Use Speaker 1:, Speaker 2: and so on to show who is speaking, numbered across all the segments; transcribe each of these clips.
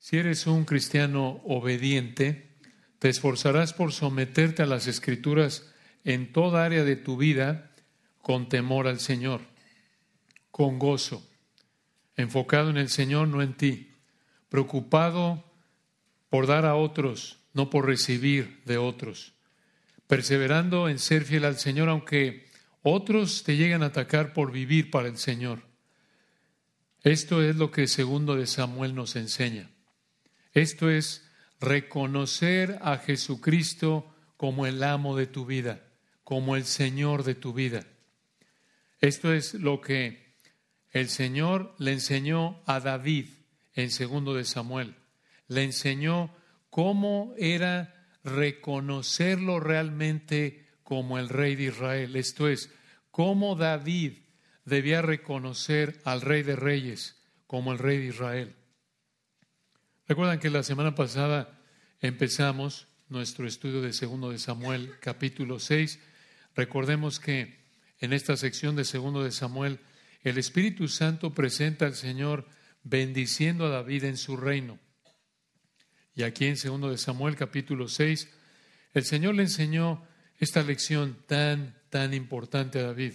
Speaker 1: Si eres un cristiano obediente, te esforzarás por someterte a las escrituras en toda área de tu vida con temor al Señor, con gozo, enfocado en el Señor, no en ti, preocupado por dar a otros, no por recibir de otros, perseverando en ser fiel al Señor, aunque otros te lleguen a atacar por vivir para el Señor. Esto es lo que segundo de Samuel nos enseña. Esto es reconocer a Jesucristo como el amo de tu vida, como el Señor de tu vida. Esto es lo que el Señor le enseñó a David en segundo de Samuel. Le enseñó cómo era reconocerlo realmente como el rey de Israel. Esto es, cómo David debía reconocer al rey de reyes como el rey de Israel. Recuerdan que la semana pasada empezamos nuestro estudio de segundo de Samuel, capítulo 6. Recordemos que en esta sección de segundo de Samuel, el Espíritu Santo presenta al Señor bendiciendo a David en su reino. Y aquí en segundo de Samuel, capítulo 6, el Señor le enseñó esta lección tan, tan importante a David.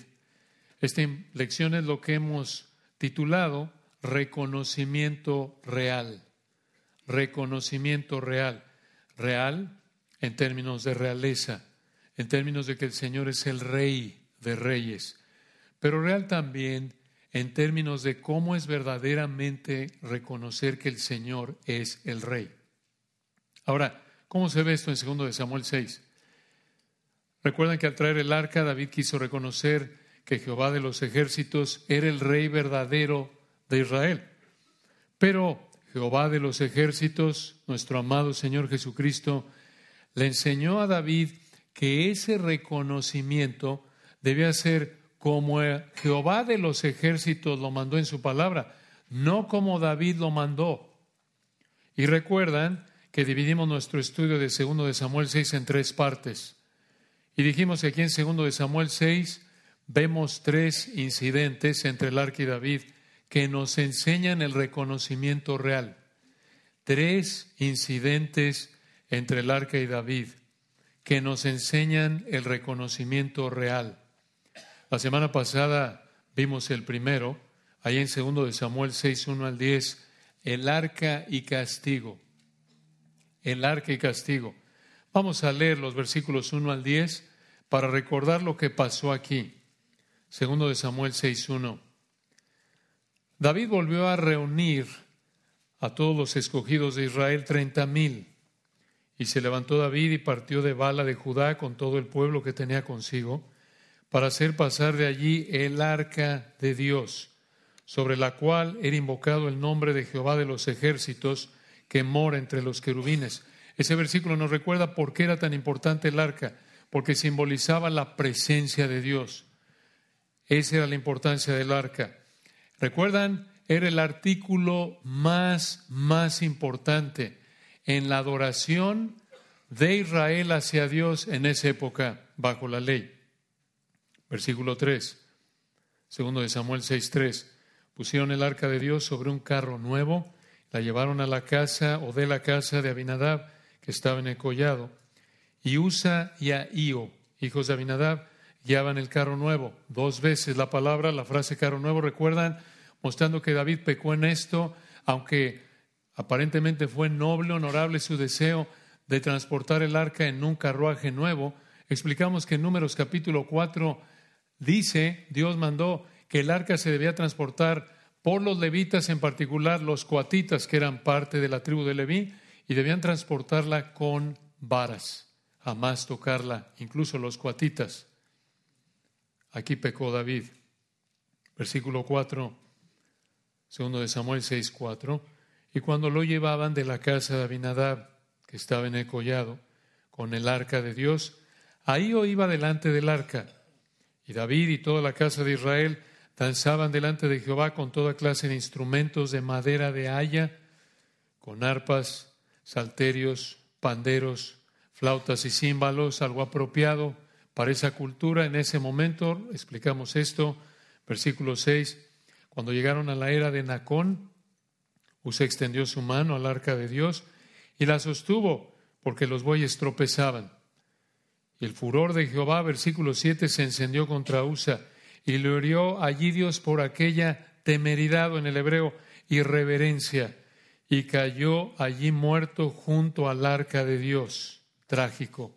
Speaker 1: Esta lección es lo que hemos titulado reconocimiento real. Reconocimiento real. Real en términos de realeza, en términos de que el Señor es el rey de reyes, pero real también en términos de cómo es verdaderamente reconocer que el Señor es el rey. Ahora, ¿cómo se ve esto en 2 de Samuel 6? Recuerdan que al traer el arca, David quiso reconocer que Jehová de los ejércitos era el rey verdadero de Israel. Pero Jehová de los ejércitos, nuestro amado Señor Jesucristo, le enseñó a David que ese reconocimiento debía ser como Jehová de los ejércitos lo mandó en su palabra, no como David lo mandó. Y recuerdan que dividimos nuestro estudio de segundo de Samuel 6 en tres partes. Y dijimos que aquí en segundo de Samuel 6 vemos tres incidentes entre el arca y David que nos enseñan el reconocimiento real. Tres incidentes entre el arca y David que nos enseñan el reconocimiento real. La semana pasada vimos el primero, ahí en segundo de Samuel 6, 1 al 10, el arca y castigo. El arca y castigo. Vamos a leer los versículos 1 al 10 para recordar lo que pasó aquí. Segundo de Samuel 6.1. David volvió a reunir a todos los escogidos de Israel, treinta mil. Y se levantó David y partió de Bala de Judá con todo el pueblo que tenía consigo, para hacer pasar de allí el arca de Dios, sobre la cual era invocado el nombre de Jehová de los ejércitos, que mora entre los querubines. Ese versículo nos recuerda por qué era tan importante el arca, porque simbolizaba la presencia de Dios. Esa era la importancia del arca. ¿Recuerdan? Era el artículo más, más importante en la adoración de Israel hacia Dios en esa época bajo la ley. Versículo 3, segundo de Samuel 6.3. Pusieron el arca de Dios sobre un carro nuevo, la llevaron a la casa o de la casa de Abinadab, que estaba en el collado, y Usa y Ahío, hijos de Abinadab, guiaban el carro nuevo. Dos veces la palabra, la frase carro nuevo, recuerdan, mostrando que David pecó en esto, aunque aparentemente fue noble, honorable su deseo de transportar el arca en un carruaje nuevo. Explicamos que en Números capítulo 4 dice, Dios mandó que el arca se debía transportar por los levitas, en particular los coatitas, que eran parte de la tribu de Leví, y debían transportarla con varas, jamás tocarla, incluso los coatitas. Aquí pecó David. Versículo 4, segundo de Samuel 6, 4. Y cuando lo llevaban de la casa de Abinadab, que estaba en el collado, con el arca de Dios, ahí iba delante del arca. Y David y toda la casa de Israel danzaban delante de Jehová con toda clase de instrumentos de madera de haya, con arpas, salterios, panderos, flautas y címbalos, algo apropiado para esa cultura. En ese momento, explicamos esto, versículo 6, cuando llegaron a la era de Nacón, Usa extendió su mano al arca de Dios y la sostuvo porque los bueyes tropezaban. El furor de Jehová, versículo 7, se encendió contra Usa y le hirió allí Dios por aquella temeridad en el hebreo irreverencia y cayó allí muerto junto al arca de Dios. Trágico.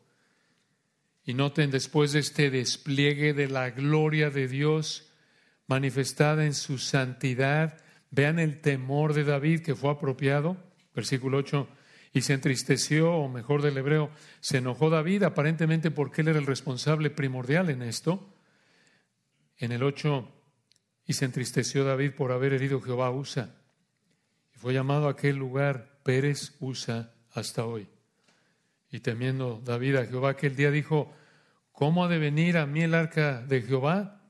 Speaker 1: Y noten después de este despliegue de la gloria de Dios manifestada en su santidad, vean el temor de David que fue apropiado, versículo 8, y se entristeció, o mejor del hebreo, se enojó David aparentemente porque él era el responsable primordial en esto. En el 8, y se entristeció David por haber herido Jehová Usa. Y fue llamado a aquel lugar Pérez Usa hasta hoy. Y temiendo David a Jehová aquel día dijo, ¿cómo ha de venir a mí el arca de Jehová?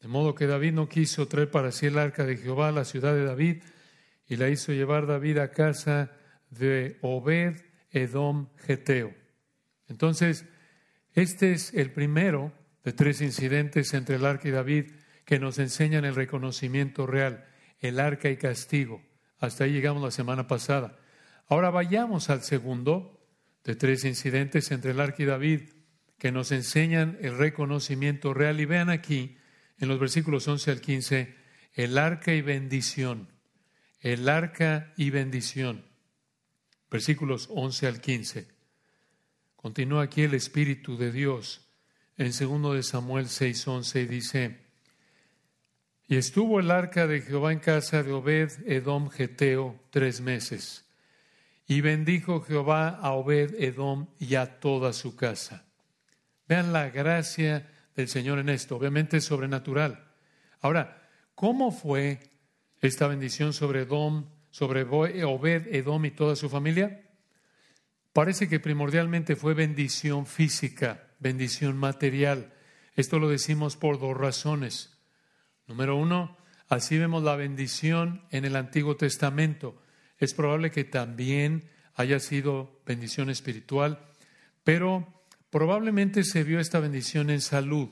Speaker 1: De modo que David no quiso traer para sí el arca de Jehová a la ciudad de David y la hizo llevar David a casa de Obed Edom Geteo. Entonces, este es el primero de tres incidentes entre el arca y David que nos enseñan el reconocimiento real, el arca y castigo. Hasta ahí llegamos la semana pasada. Ahora vayamos al segundo de tres incidentes entre el arca y David que nos enseñan el reconocimiento real. Y vean aquí, en los versículos 11 al 15, el arca y bendición. El arca y bendición. Versículos 11 al 15. Continúa aquí el Espíritu de Dios en 2 de Samuel 6:11 y dice, y estuvo el arca de Jehová en casa de Obed Edom Geteo tres meses. Y bendijo Jehová a Obed Edom y a toda su casa. Vean la gracia del Señor en esto. Obviamente es sobrenatural. Ahora, ¿cómo fue esta bendición sobre Edom, sobre Obed Edom y toda su familia? Parece que primordialmente fue bendición física, bendición material. Esto lo decimos por dos razones. Número uno, así vemos la bendición en el Antiguo Testamento. Es probable que también haya sido bendición espiritual, pero probablemente se vio esta bendición en salud,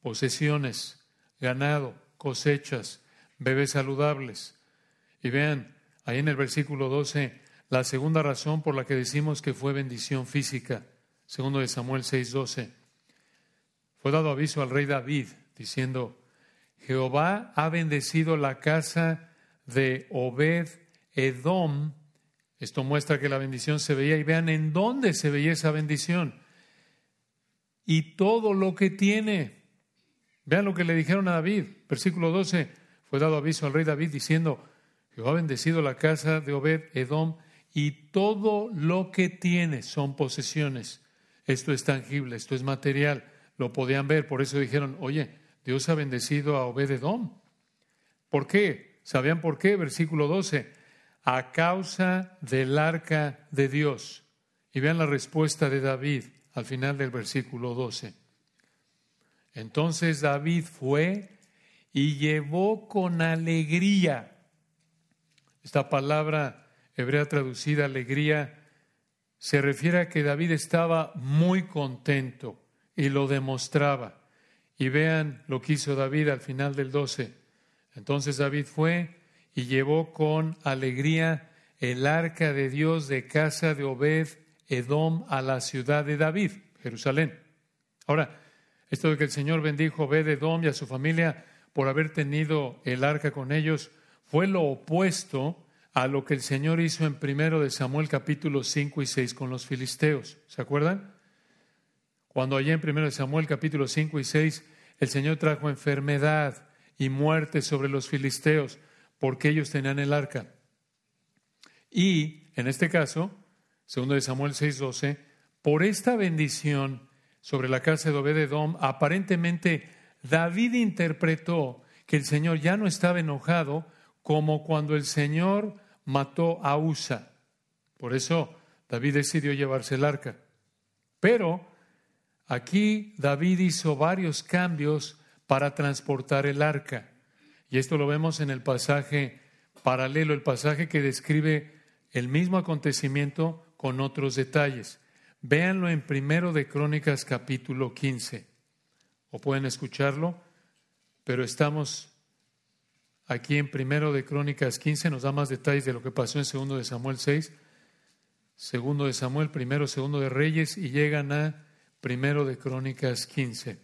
Speaker 1: posesiones, ganado, cosechas, bebés saludables. Y vean, ahí en el versículo 12, la segunda razón por la que decimos que fue bendición física, segundo de Samuel 6:12, fue dado aviso al rey David diciendo, Jehová ha bendecido la casa de Obed Edom. Esto muestra que la bendición se veía y vean en dónde se veía esa bendición. Y todo lo que tiene. Vean lo que le dijeron a David. Versículo 12. Fue dado aviso al rey David diciendo, Jehová ha bendecido la casa de Obed Edom y todo lo que tiene son posesiones. Esto es tangible, esto es material. Lo podían ver, por eso dijeron, oye, Dios ha bendecido a Obededom. ¿Por qué? ¿Sabían por qué? Versículo 12. A causa del arca de Dios. Y vean la respuesta de David al final del versículo 12. Entonces David fue y llevó con alegría. Esta palabra hebrea traducida alegría se refiere a que David estaba muy contento y lo demostraba. Y vean lo que hizo David al final del 12. Entonces David fue y llevó con alegría el arca de Dios de casa de Obed Edom a la ciudad de David, Jerusalén. Ahora, esto de que el Señor bendijo a Obed Edom y a su familia por haber tenido el arca con ellos, fue lo opuesto a lo que el Señor hizo en primero de Samuel capítulo 5 y 6 con los filisteos. ¿Se acuerdan? Cuando allá en 1 Samuel capítulo 5 y 6 el Señor trajo enfermedad y muerte sobre los filisteos porque ellos tenían el arca. Y en este caso, segundo de Samuel 6:12, por esta bendición sobre la casa de Obededom, aparentemente David interpretó que el Señor ya no estaba enojado como cuando el Señor mató a Usa. Por eso David decidió llevarse el arca. Pero Aquí David hizo varios cambios para transportar el arca. Y esto lo vemos en el pasaje paralelo, el pasaje que describe el mismo acontecimiento con otros detalles. Véanlo en primero de Crónicas capítulo 15. O pueden escucharlo, pero estamos aquí en primero de Crónicas 15, nos da más detalles de lo que pasó en segundo de Samuel 6, segundo de Samuel, primero, segundo de Reyes, y llegan a primero de Crónicas 15.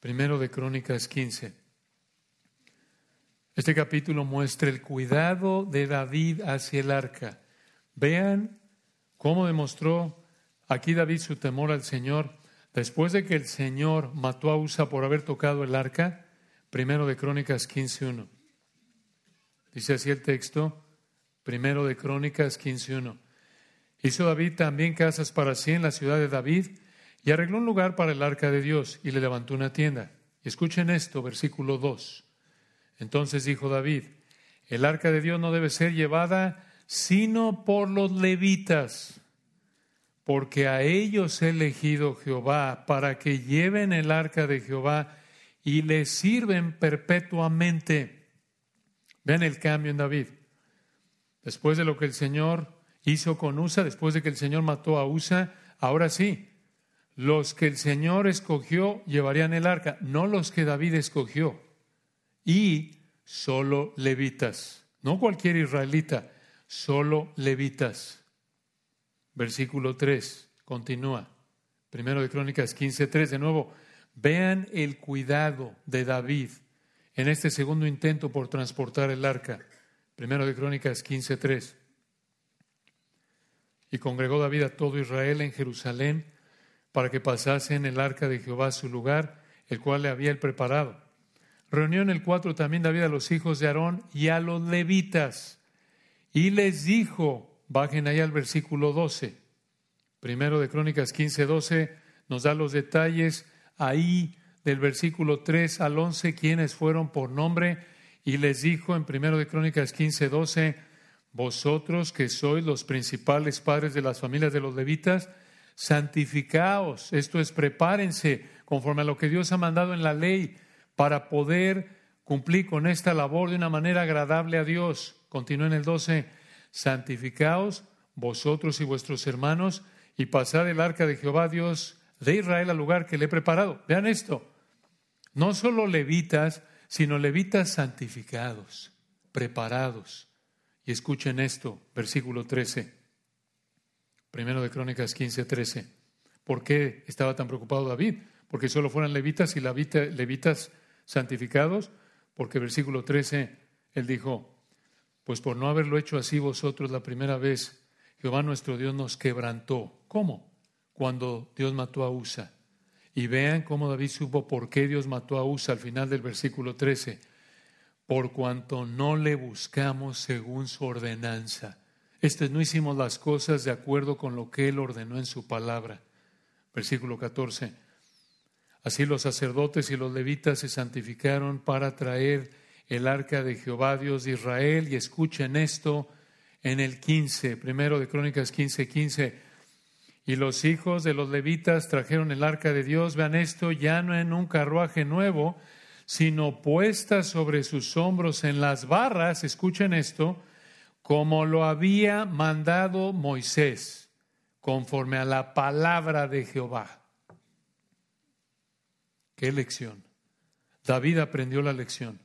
Speaker 1: Primero de Crónicas 15. Este capítulo muestra el cuidado de David hacia el arca. Vean cómo demostró aquí David su temor al Señor después de que el Señor mató a Usa por haber tocado el arca. Primero de Crónicas 15.1. Dice así el texto, primero de Crónicas 15.1. Hizo David también casas para sí en la ciudad de David y arregló un lugar para el arca de Dios y le levantó una tienda. Escuchen esto, versículo 2. Entonces dijo David, el arca de Dios no debe ser llevada sino por los levitas, porque a ellos he elegido Jehová para que lleven el arca de Jehová y le sirven perpetuamente. Vean el cambio en David. Después de lo que el Señor hizo con Usa, después de que el Señor mató a Usa, ahora sí, los que el Señor escogió llevarían el arca, no los que David escogió y solo levitas, no cualquier israelita, solo levitas. Versículo 3, continúa. Primero de Crónicas 15:3, de nuevo, vean el cuidado de David en este segundo intento por transportar el arca. Primero de Crónicas 15:3. Y congregó David a todo Israel en Jerusalén para que pasasen el arca de Jehová a su lugar, el cual le había preparado Reunió en el 4 también David a los hijos de Aarón y a los levitas. Y les dijo, bajen ahí al versículo 12, primero de Crónicas 15, 12, nos da los detalles ahí del versículo 3 al 11, quienes fueron por nombre, y les dijo en primero de Crónicas 15, 12, vosotros que sois los principales padres de las familias de los levitas, santificaos, esto es, prepárense conforme a lo que Dios ha mandado en la ley para poder cumplir con esta labor de una manera agradable a Dios. Continúa en el 12, santificaos vosotros y vuestros hermanos y pasad el arca de Jehová Dios de Israel al lugar que le he preparado. Vean esto, no solo levitas, sino levitas santificados, preparados. Y escuchen esto, versículo 13, primero de Crónicas 15, 13. ¿Por qué estaba tan preocupado David? Porque solo fueran levitas y levitas santificados, porque versículo 13, él dijo, pues por no haberlo hecho así vosotros la primera vez, Jehová nuestro Dios nos quebrantó. ¿Cómo? Cuando Dios mató a Usa. Y vean cómo David supo por qué Dios mató a Usa al final del versículo 13. Por cuanto no le buscamos según su ordenanza. Este no hicimos las cosas de acuerdo con lo que Él ordenó en su palabra. Versículo 14. Así los sacerdotes y los levitas se santificaron para traer el arca de Jehová, Dios de Israel. Y escuchen esto en el 15, primero de Crónicas 15, 15. Y los hijos de los levitas trajeron el arca de Dios, vean esto, ya no en un carruaje nuevo, sino puesta sobre sus hombros en las barras, escuchen esto, como lo había mandado Moisés, conforme a la palabra de Jehová. Qué lección. David aprendió la lección.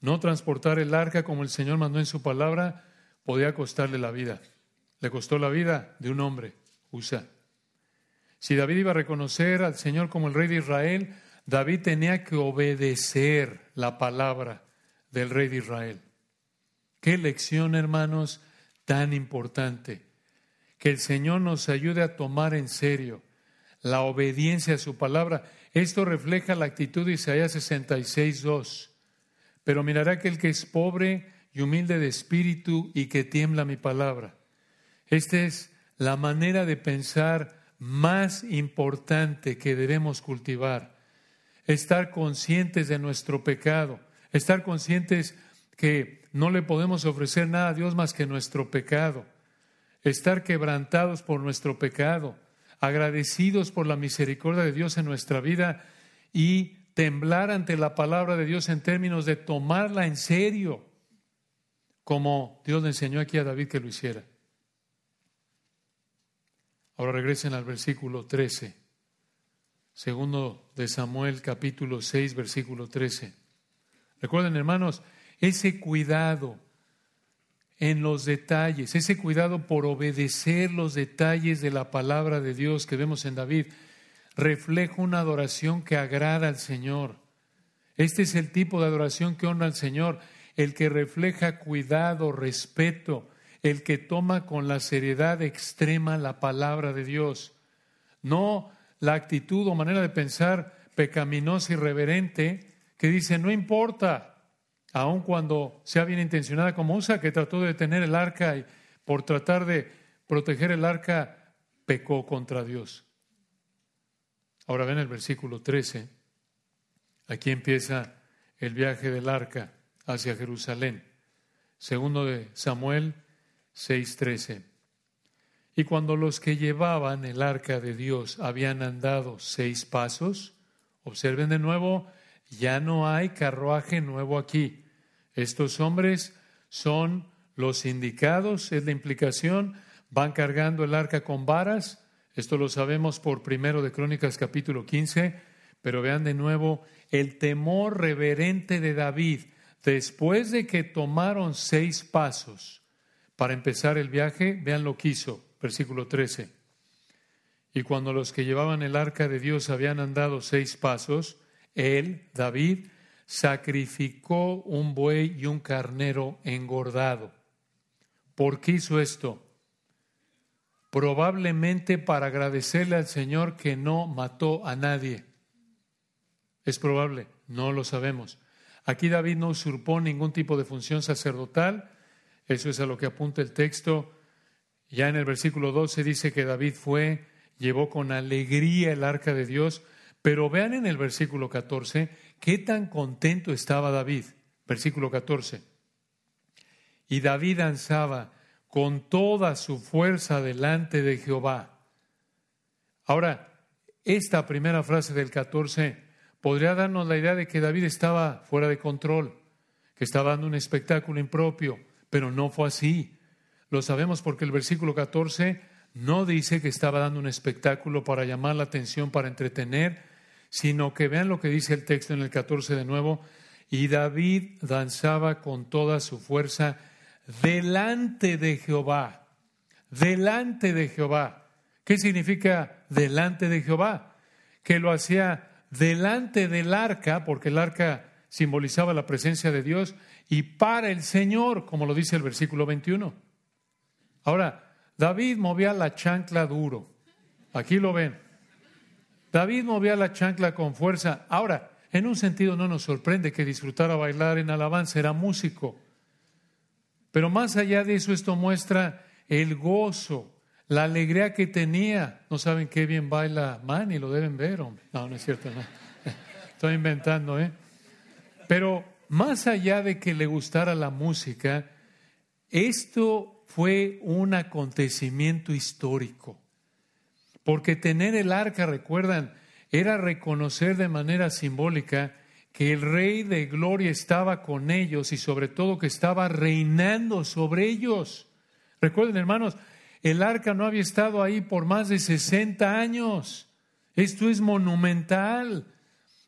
Speaker 1: No transportar el arca como el Señor mandó en su palabra podía costarle la vida. Le costó la vida de un hombre, Usa. Si David iba a reconocer al Señor como el rey de Israel, David tenía que obedecer la palabra del rey de Israel. Qué lección, hermanos, tan importante. Que el Señor nos ayude a tomar en serio la obediencia a su palabra. Esto refleja la actitud de Isaías 66, 2. Pero mirará aquel que es pobre y humilde de espíritu y que tiembla mi palabra. Esta es la manera de pensar más importante que debemos cultivar. Estar conscientes de nuestro pecado, estar conscientes que no le podemos ofrecer nada a Dios más que nuestro pecado, estar quebrantados por nuestro pecado agradecidos por la misericordia de Dios en nuestra vida y temblar ante la palabra de Dios en términos de tomarla en serio, como Dios le enseñó aquí a David que lo hiciera. Ahora regresen al versículo 13, segundo de Samuel capítulo 6, versículo 13. Recuerden, hermanos, ese cuidado en los detalles, ese cuidado por obedecer los detalles de la palabra de Dios que vemos en David, refleja una adoración que agrada al Señor. Este es el tipo de adoración que honra al Señor, el que refleja cuidado, respeto, el que toma con la seriedad extrema la palabra de Dios. No la actitud o manera de pensar pecaminosa y reverente que dice, no importa, aun cuando sea bien intencionada como Usa, que trató de detener el arca y por tratar de proteger el arca, pecó contra Dios. Ahora ven el versículo 13. Aquí empieza el viaje del arca hacia Jerusalén. Segundo de Samuel 6:13. Y cuando los que llevaban el arca de Dios habían andado seis pasos, observen de nuevo, ya no hay carruaje nuevo aquí. Estos hombres son los indicados, es la implicación, van cargando el arca con varas, esto lo sabemos por primero de Crónicas capítulo 15, pero vean de nuevo el temor reverente de David después de que tomaron seis pasos para empezar el viaje, vean lo que hizo, versículo 13. Y cuando los que llevaban el arca de Dios habían andado seis pasos, él, David, sacrificó un buey y un carnero engordado. ¿Por qué hizo esto? Probablemente para agradecerle al Señor que no mató a nadie. Es probable, no lo sabemos. Aquí David no usurpó ningún tipo de función sacerdotal, eso es a lo que apunta el texto. Ya en el versículo 12 dice que David fue, llevó con alegría el arca de Dios, pero vean en el versículo 14 qué tan contento estaba David. Versículo 14. Y David danzaba con toda su fuerza delante de Jehová. Ahora, esta primera frase del 14 podría darnos la idea de que David estaba fuera de control, que estaba dando un espectáculo impropio pero no fue así. Lo sabemos porque el versículo 14 no dice que estaba dando un espectáculo para llamar la atención, para entretener, sino que vean lo que dice el texto en el 14 de nuevo, y David danzaba con toda su fuerza delante de Jehová, delante de Jehová. ¿Qué significa delante de Jehová? Que lo hacía delante del arca, porque el arca simbolizaba la presencia de Dios, y para el Señor, como lo dice el versículo 21. Ahora, David movía la chancla duro. Aquí lo ven. David movía la chancla con fuerza. Ahora, en un sentido no nos sorprende que disfrutara bailar en alabanza, era músico. Pero más allá de eso, esto muestra el gozo, la alegría que tenía. No saben qué bien baila Manny, lo deben ver, hombre. No, no es cierto, no. Estoy inventando, ¿eh? Pero más allá de que le gustara la música, esto fue un acontecimiento histórico. Porque tener el arca, recuerdan, era reconocer de manera simbólica que el rey de gloria estaba con ellos y sobre todo que estaba reinando sobre ellos. Recuerden, hermanos, el arca no había estado ahí por más de 60 años. Esto es monumental.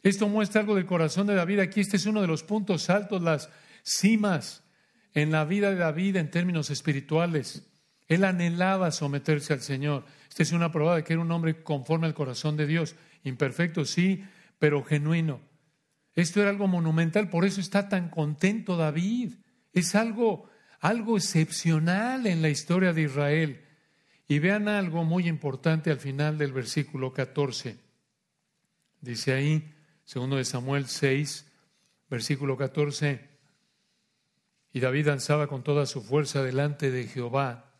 Speaker 1: Esto muestra algo del corazón de David. Aquí este es uno de los puntos altos, las cimas en la vida de David en términos espirituales. Él anhelaba someterse al Señor. Esta es una prueba de que era un hombre conforme al corazón de Dios. Imperfecto, sí, pero genuino. Esto era algo monumental, por eso está tan contento David. Es algo, algo excepcional en la historia de Israel. Y vean algo muy importante al final del versículo 14. Dice ahí, Segundo de Samuel 6, versículo 14. Y David danzaba con toda su fuerza delante de Jehová.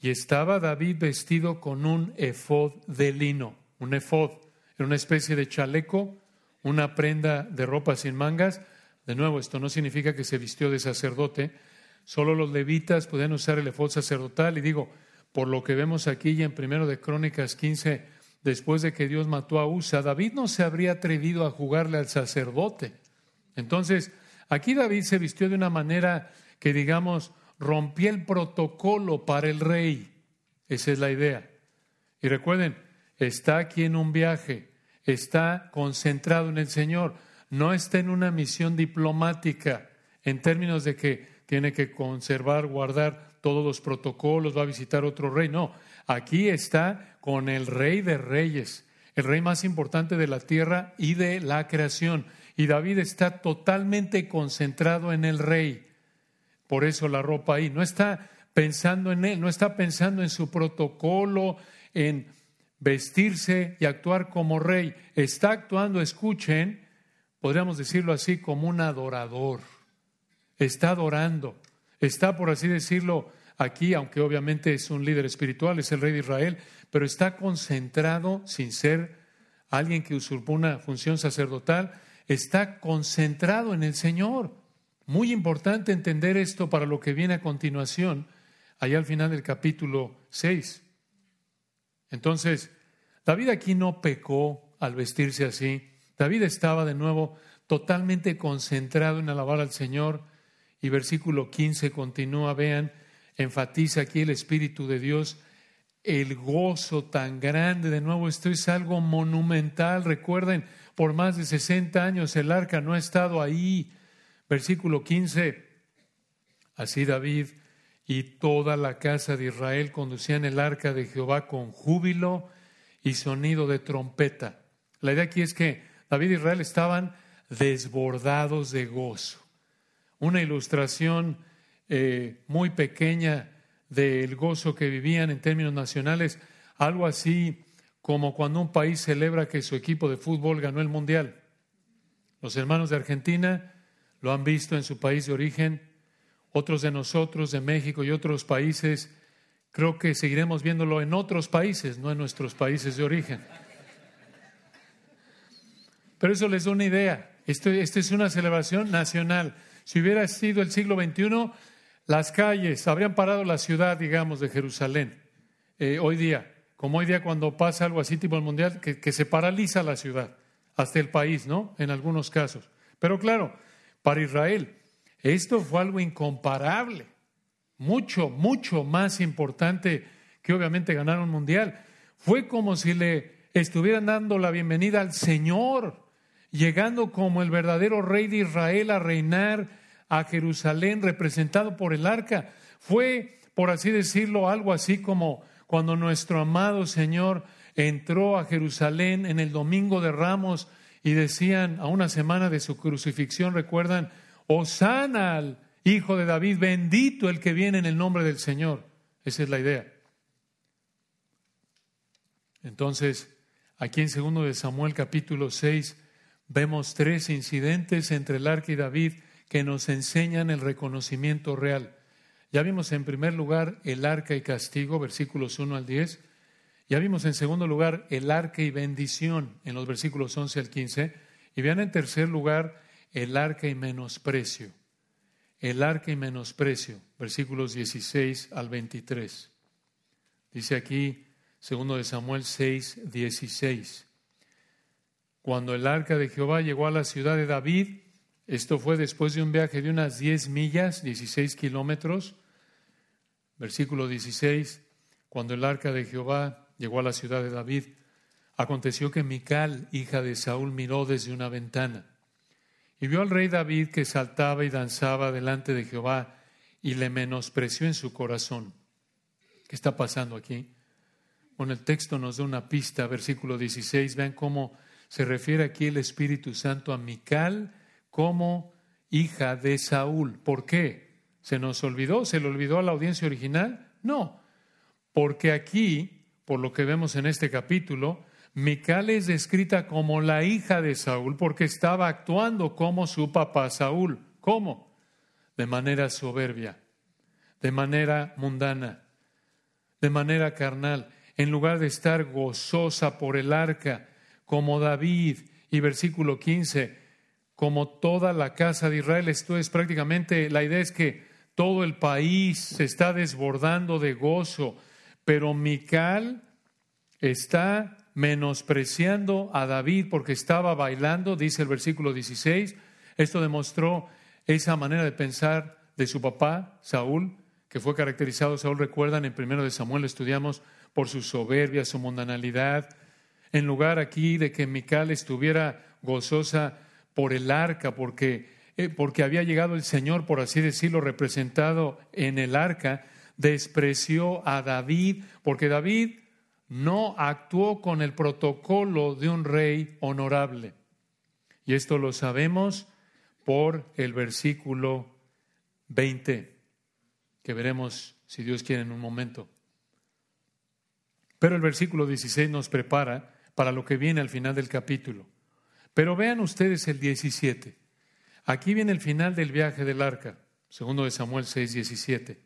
Speaker 1: Y estaba David vestido con un efod de lino. Un efod era una especie de chaleco, una prenda de ropa sin mangas. De nuevo, esto no significa que se vistió de sacerdote. Solo los levitas podían usar el efod sacerdotal. Y digo, por lo que vemos aquí en primero de Crónicas 15, después de que Dios mató a Usa, David no se habría atrevido a jugarle al sacerdote. Entonces, aquí David se vistió de una manera que, digamos, rompía el protocolo para el rey. Esa es la idea. Y recuerden, está aquí en un viaje, está concentrado en el Señor. no está en una misión diplomática en términos de que tiene que conservar, guardar todos los protocolos, va a visitar otro rey. No, aquí está con el rey de reyes, el rey más importante de la tierra y de la creación. Y David está totalmente concentrado en el rey. Por eso la ropa ahí. No está pensando en él, no está pensando en su protocolo, en vestirse y actuar como rey. Está actuando, escuchen, podríamos decirlo así, como un adorador. Está adorando. Está, por así decirlo, aquí, aunque obviamente es un líder espiritual, es el rey de Israel, pero está concentrado, sin ser alguien que usurpó una función sacerdotal, está concentrado en el Señor. Muy importante entender esto para lo que viene a continuación, allá al final del capítulo 6. Entonces, David aquí no pecó al vestirse así. David estaba de nuevo totalmente concentrado en alabar al Señor. Y versículo 15 continúa, vean, enfatiza aquí el Espíritu de Dios, el gozo tan grande. De nuevo, esto es algo monumental. Recuerden, por más de 60 años el arca no ha estado ahí. Versículo 15, así David y toda la casa de Israel conducían el arca de Jehová con júbilo y sonido de trompeta. La idea aquí es que David y Israel estaban desbordados de gozo. Una ilustración eh, muy pequeña del gozo que vivían en términos nacionales, algo así como cuando un país celebra que su equipo de fútbol ganó el mundial. Los hermanos de Argentina lo han visto en su país de origen, otros de nosotros, de México y otros países, creo que seguiremos viéndolo en otros países, no en nuestros países de origen. Pero eso les da una idea. Esto, esta es una celebración nacional. Si hubiera sido el siglo XXI, las calles, habrían parado la ciudad, digamos, de Jerusalén, eh, hoy día, como hoy día cuando pasa algo así tipo el mundial, que, que se paraliza la ciudad, hasta el país, ¿no? En algunos casos. Pero claro, para Israel, esto fue algo incomparable, mucho, mucho más importante que obviamente ganar un mundial. Fue como si le estuvieran dando la bienvenida al Señor, llegando como el verdadero rey de Israel a reinar a Jerusalén representado por el arca. Fue, por así decirlo, algo así como cuando nuestro amado Señor entró a Jerusalén en el domingo de Ramos y decían a una semana de su crucifixión, recuerdan, Osana al hijo de David, bendito el que viene en el nombre del Señor. Esa es la idea. Entonces, aquí en segundo de Samuel capítulo 6 vemos tres incidentes entre el arca y David que nos enseñan el reconocimiento real. Ya vimos en primer lugar el arca y castigo, versículos 1 al 10. Ya vimos en segundo lugar el arca y bendición en los versículos 11 al 15. Y vean en tercer lugar el arca y menosprecio. El arca y menosprecio, versículos 16 al 23. Dice aquí, segundo de Samuel 6, 16. Cuando el arca de Jehová llegó a la ciudad de David, esto fue después de un viaje de unas 10 millas, 16 kilómetros. Versículo 16, cuando el arca de Jehová llegó a la ciudad de David, aconteció que Mical, hija de Saúl, miró desde una ventana y vio al rey David que saltaba y danzaba delante de Jehová y le menospreció en su corazón. ¿Qué está pasando aquí? Bueno, el texto nos da una pista, versículo 16. Vean cómo se refiere aquí el Espíritu Santo a Mical, como hija de Saúl. ¿Por qué? ¿Se nos olvidó? ¿Se le olvidó a la audiencia original? No, porque aquí, por lo que vemos en este capítulo, Mical es descrita como la hija de Saúl porque estaba actuando como su papá Saúl. ¿Cómo? De manera soberbia, de manera mundana, de manera carnal, en lugar de estar gozosa por el arca, como David. Y versículo 15, como toda la casa de Israel. Esto es prácticamente, la idea es que todo el país se está desbordando de gozo, pero Mical está menospreciando a David porque estaba bailando, dice el versículo 16. Esto demostró esa manera de pensar de su papá, Saúl, que fue caracterizado, Saúl recuerdan, en primero de Samuel estudiamos por su soberbia, su mundanalidad. En lugar aquí de que Mical estuviera gozosa por el arca, porque, eh, porque había llegado el Señor, por así decirlo, representado en el arca, despreció a David, porque David no actuó con el protocolo de un rey honorable. Y esto lo sabemos por el versículo 20, que veremos si Dios quiere en un momento. Pero el versículo 16 nos prepara para lo que viene al final del capítulo. Pero vean ustedes el 17. Aquí viene el final del viaje del arca, segundo de Samuel 6, 17.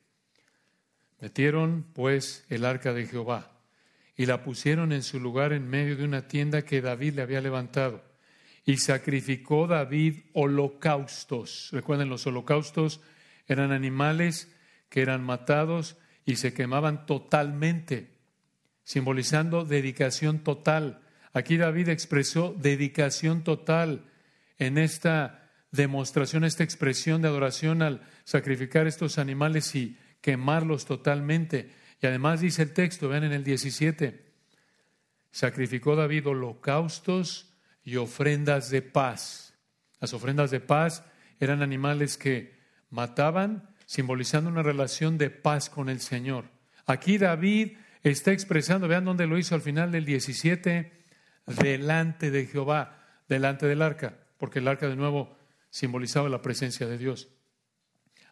Speaker 1: Metieron pues el arca de Jehová y la pusieron en su lugar en medio de una tienda que David le había levantado. Y sacrificó David holocaustos. Recuerden, los holocaustos eran animales que eran matados y se quemaban totalmente, simbolizando dedicación total. Aquí David expresó dedicación total en esta demostración, esta expresión de adoración al sacrificar estos animales y quemarlos totalmente. Y además dice el texto, vean en el 17, sacrificó David holocaustos y ofrendas de paz. Las ofrendas de paz eran animales que mataban, simbolizando una relación de paz con el Señor. Aquí David está expresando, vean dónde lo hizo al final del 17, delante de Jehová, delante del arca, porque el arca de nuevo simbolizaba la presencia de Dios.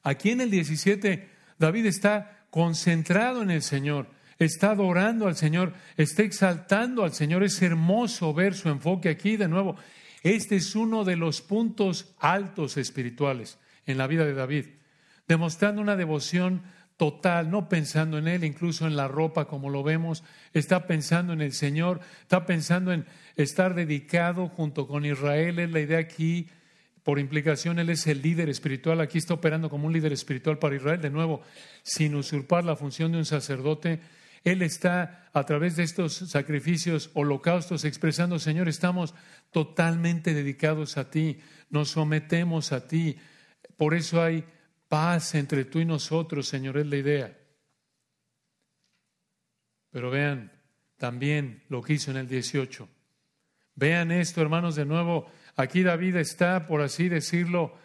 Speaker 1: Aquí en el 17, David está concentrado en el Señor, está adorando al Señor, está exaltando al Señor. Es hermoso ver su enfoque aquí de nuevo. Este es uno de los puntos altos espirituales en la vida de David, demostrando una devoción total, no pensando en Él, incluso en la ropa como lo vemos, está pensando en el Señor, está pensando en estar dedicado junto con Israel, es la idea aquí, por implicación Él es el líder espiritual, aquí está operando como un líder espiritual para Israel, de nuevo, sin usurpar la función de un sacerdote, Él está a través de estos sacrificios, holocaustos, expresando, Señor, estamos totalmente dedicados a ti, nos sometemos a ti, por eso hay paz entre tú y nosotros, Señor, es la idea. Pero vean también lo que hizo en el 18. Vean esto, hermanos, de nuevo. Aquí David está, por así decirlo,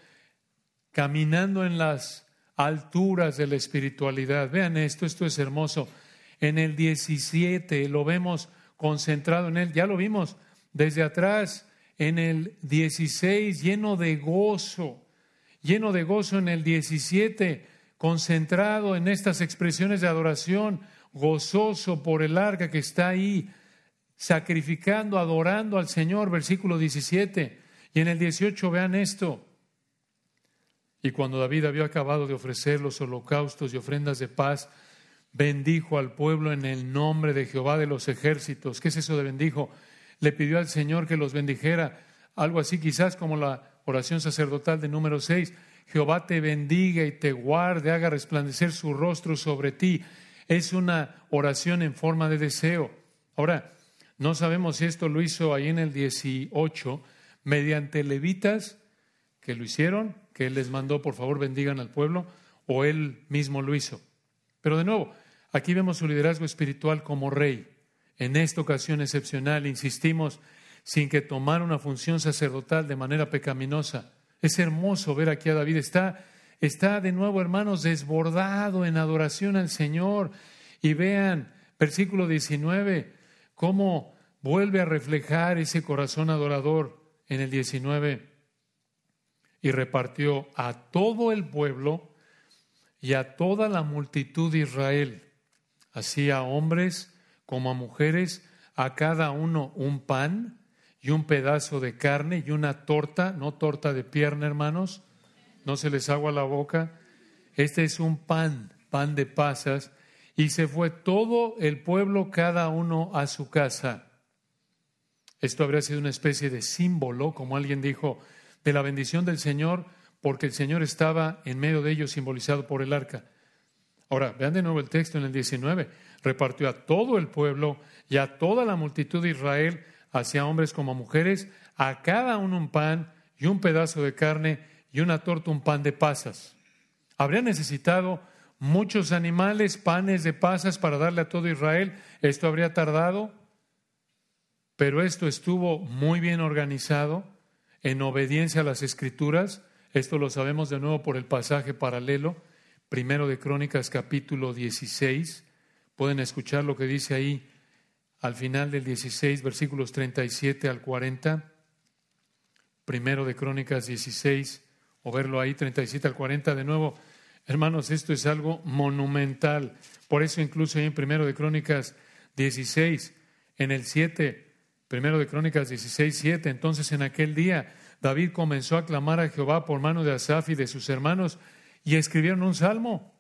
Speaker 1: caminando en las alturas de la espiritualidad. Vean esto, esto es hermoso. En el 17 lo vemos concentrado en él. Ya lo vimos desde atrás, en el 16, lleno de gozo lleno de gozo en el 17, concentrado en estas expresiones de adoración, gozoso por el arca que está ahí, sacrificando, adorando al Señor, versículo 17. Y en el 18 vean esto. Y cuando David había acabado de ofrecer los holocaustos y ofrendas de paz, bendijo al pueblo en el nombre de Jehová de los ejércitos. ¿Qué es eso de bendijo? Le pidió al Señor que los bendijera, algo así quizás como la oración sacerdotal de número 6. Jehová te bendiga y te guarde, haga resplandecer su rostro sobre ti. Es una oración en forma de deseo. Ahora, no sabemos si esto lo hizo ahí en el 18 mediante levitas que lo hicieron, que él les mandó, por favor, bendigan al pueblo, o él mismo lo hizo. Pero de nuevo, aquí vemos su liderazgo espiritual como rey. En esta ocasión excepcional, insistimos, sin que tomara una función sacerdotal de manera pecaminosa. Es hermoso ver aquí a David. Está, está de nuevo, hermanos, desbordado en adoración al Señor. Y vean, versículo 19, cómo vuelve a reflejar ese corazón adorador en el 19. Y repartió a todo el pueblo y a toda la multitud de Israel, así a hombres como a mujeres, a cada uno un pan y un pedazo de carne y una torta, no torta de pierna, hermanos, no se les agua la boca. Este es un pan, pan de pasas, y se fue todo el pueblo, cada uno a su casa. Esto habría sido una especie de símbolo, como alguien dijo, de la bendición del Señor, porque el Señor estaba en medio de ellos simbolizado por el arca. Ahora, vean de nuevo el texto en el 19. Repartió a todo el pueblo y a toda la multitud de Israel hacia hombres como mujeres, a cada uno un pan y un pedazo de carne y una torta, un pan de pasas. Habría necesitado muchos animales, panes de pasas para darle a todo Israel. Esto habría tardado, pero esto estuvo muy bien organizado. en obediencia a las escrituras. Esto lo sabemos de nuevo por el pasaje paralelo, primero de Crónicas capítulo 16. Pueden escuchar lo que dice ahí al final del 16, versículos 37 al 40. Primero de Crónicas 16, o verlo ahí 37 al 40 de nuevo. Hermanos, esto es algo monumental. Por eso incluso en Primero de Crónicas 16, en el 7, Primero de Crónicas 16, 7, entonces en aquel día David comenzó a clamar a Jehová por mano de Asaf y de sus hermanos y escribieron un salmo.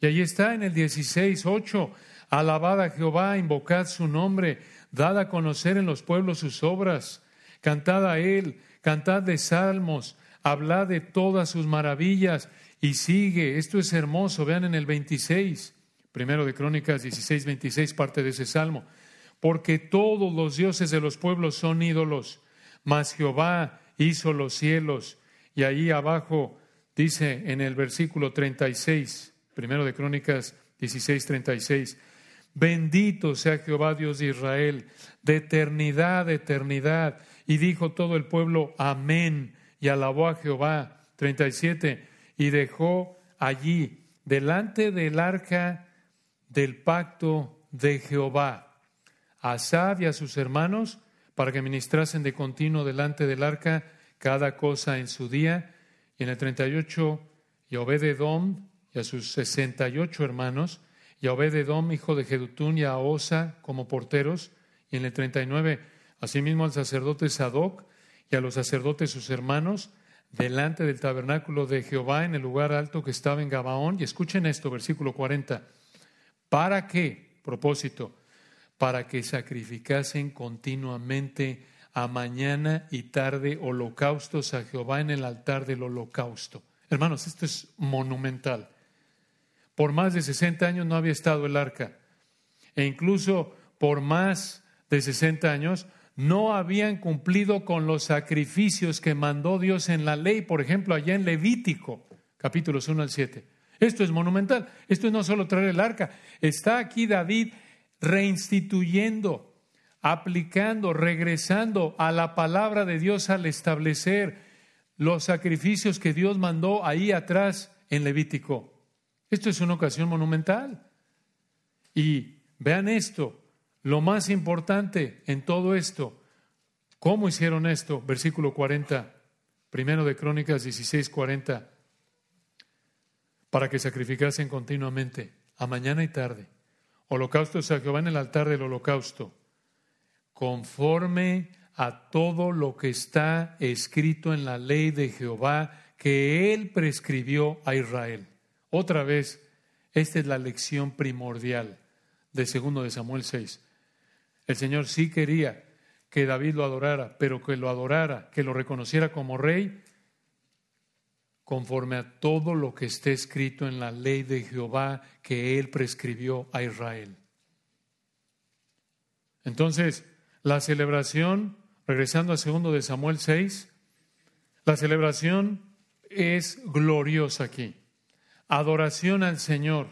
Speaker 1: Y ahí está en el 16, 8, alabad a Jehová, invocad su nombre, dad a conocer en los pueblos sus obras, cantad a él, cantad de salmos, hablad de todas sus maravillas y sigue. Esto es hermoso, vean en el 26, primero de Crónicas 16, 26, parte de ese salmo. Porque todos los dioses de los pueblos son ídolos, mas Jehová hizo los cielos. Y ahí abajo dice en el versículo 36, primero de Crónicas 16, 36, Bendito sea Jehová Dios de Israel, de eternidad, eternidad. Y dijo todo el pueblo, amén, y alabó a Jehová. 37 y dejó allí, delante del arca del pacto de Jehová, a Asab y a sus hermanos, para que ministrasen de continuo delante del arca cada cosa en su día. Y en el 38, y Obededom y a sus 68 hermanos, y a Obededom, hijo de Jedutún, y a Osa como porteros. Y en el 39, asimismo al sacerdote Sadoc y a los sacerdotes sus hermanos, delante del tabernáculo de Jehová en el lugar alto que estaba en Gabaón. Y escuchen esto, versículo 40. ¿Para qué? Propósito. Para que sacrificasen continuamente a mañana y tarde holocaustos a Jehová en el altar del holocausto. Hermanos, esto es monumental. Por más de 60 años no había estado el arca. E incluso por más de 60 años no habían cumplido con los sacrificios que mandó Dios en la ley, por ejemplo, allá en Levítico, capítulos 1 al 7. Esto es monumental. Esto es no solo traer el arca. Está aquí David reinstituyendo, aplicando, regresando a la palabra de Dios al establecer los sacrificios que Dios mandó ahí atrás en Levítico. Esto es una ocasión monumental. Y vean esto, lo más importante en todo esto, ¿cómo hicieron esto? Versículo 40, primero de Crónicas 16, 40, para que sacrificasen continuamente, a mañana y tarde, holocaustos a Jehová en el altar del holocausto, conforme a todo lo que está escrito en la ley de Jehová que él prescribió a Israel. Otra vez, esta es la lección primordial de segundo de Samuel 6. El Señor sí quería que David lo adorara, pero que lo adorara, que lo reconociera como rey, conforme a todo lo que esté escrito en la ley de Jehová que él prescribió a Israel. Entonces, la celebración, regresando a segundo de Samuel 6, la celebración es gloriosa aquí. Adoración al Señor,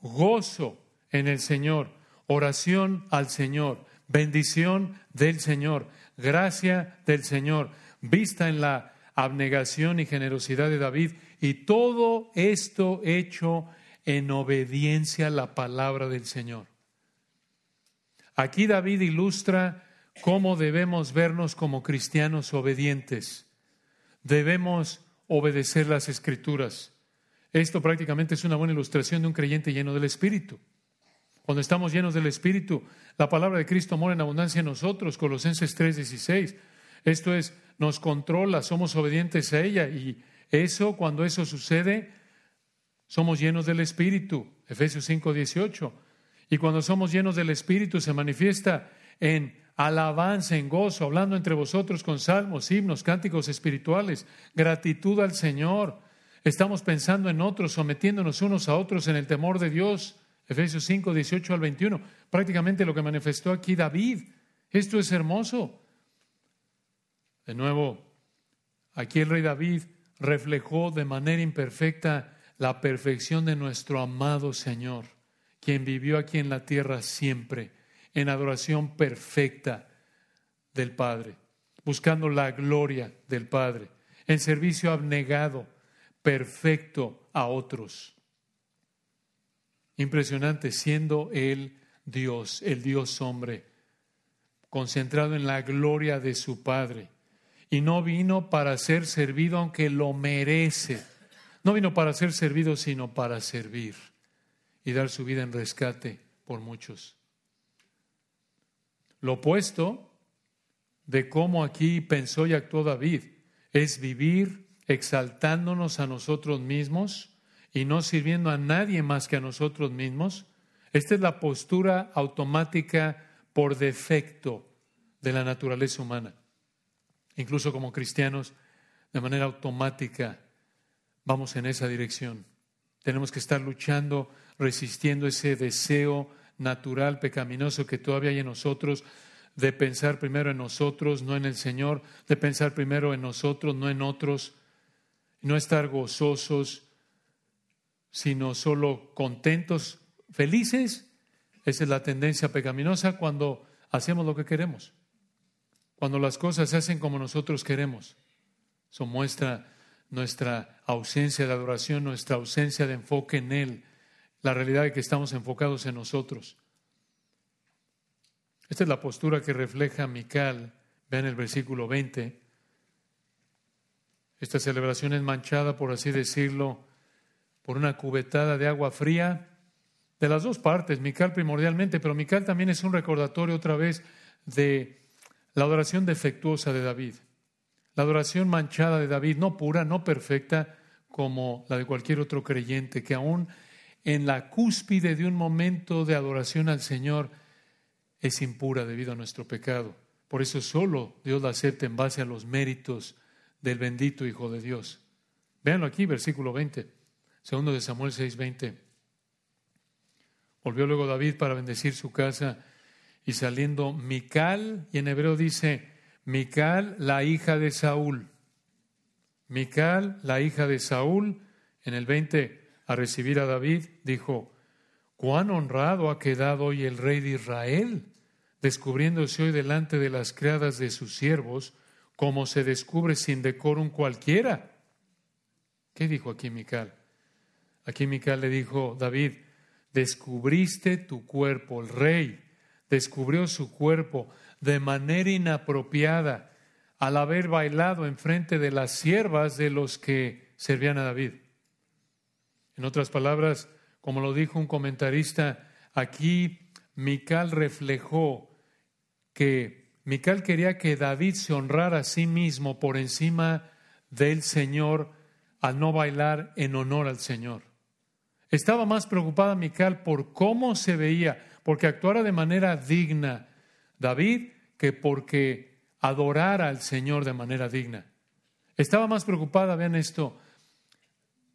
Speaker 1: gozo en el Señor oración al Señor, bendición del Señor, gracia del Señor, vista en la abnegación y generosidad de David, y todo esto hecho en obediencia a la palabra del Señor. Aquí David ilustra cómo debemos vernos como cristianos obedientes. Debemos obedecer las escrituras. Esto prácticamente es una buena ilustración de un creyente lleno del Espíritu. Cuando estamos llenos del Espíritu, la palabra de Cristo mora en abundancia en nosotros, Colosenses 3:16. Esto es, nos controla, somos obedientes a ella y eso, cuando eso sucede, somos llenos del Espíritu, Efesios 5:18. Y cuando somos llenos del Espíritu se manifiesta en alabanza, en gozo, hablando entre vosotros con salmos, himnos, cánticos espirituales, gratitud al Señor. Estamos pensando en otros, sometiéndonos unos a otros en el temor de Dios. Efesios 5, 18 al 21. Prácticamente lo que manifestó aquí David. Esto es hermoso. De nuevo, aquí el rey David reflejó de manera imperfecta la perfección de nuestro amado Señor, quien vivió aquí en la tierra siempre, en adoración perfecta del Padre. buscando la gloria del Padre, en servicio abnegado, perfecto a otros. Impresionante, siendo Él Dios, el Dios hombre, concentrado en la gloria de su Padre. Y no vino para ser servido aunque lo merece. No vino para ser servido, sino para servir y dar su vida en rescate por muchos. Lo opuesto de cómo aquí pensó y actuó David es vivir exaltándonos a nosotros mismos y no sirviendo a nadie más que a nosotros mismos. Esta es la postura automática por defecto de la naturaleza humana. Incluso como cristianos, de manera automática, vamos en esa dirección. Tenemos que estar luchando, resistiendo ese deseo natural, pecaminoso que todavía hay en nosotros, de pensar primero en nosotros, no en el Señor, de pensar primero en nosotros, no en otros, no estar gozosos, sino solo contentos, felices. Esa es la tendencia pecaminosa cuando hacemos lo que queremos, cuando las cosas se hacen como nosotros queremos. Eso muestra nuestra ausencia de adoración, nuestra ausencia de enfoque en Él, la realidad de que estamos enfocados en nosotros. Esta es la postura que refleja Mical. Vean el versículo 20. Esta celebración es manchada, por así decirlo, por una cubetada de agua fría de las dos partes, Mical primordialmente, pero Mical también es un recordatorio otra vez de la adoración defectuosa de David. La adoración manchada de David, no pura, no perfecta, como la de cualquier otro creyente, que aún en la cúspide de un momento de adoración al Señor, es impura debido a nuestro pecado. Por eso solo Dios la acepta en base a los méritos del bendito Hijo de Dios. Véanlo aquí, versículo 20, segundo de Samuel 6:20. Volvió luego David para bendecir su casa y saliendo Mical, y en hebreo dice Mical, la hija de Saúl. Mical, la hija de Saúl, en el 20, a recibir a David, dijo, cuán honrado ha quedado hoy el rey de Israel descubriéndose hoy delante de las criadas de sus siervos, como se descubre sin decorum cualquiera. ¿Qué dijo aquí Mical? Aquí Mical le dijo, David, descubriste tu cuerpo, el rey descubrió su cuerpo de manera inapropiada al haber bailado en frente de las siervas de los que servían a David. En otras palabras, como lo dijo un comentarista, aquí Mical reflejó que Mical quería que David se honrara a sí mismo por encima del Señor al no bailar en honor al Señor. Estaba más preocupada Mical por cómo se veía, porque actuara de manera digna David que porque adorara al Señor de manera digna. Estaba más preocupada, vean esto,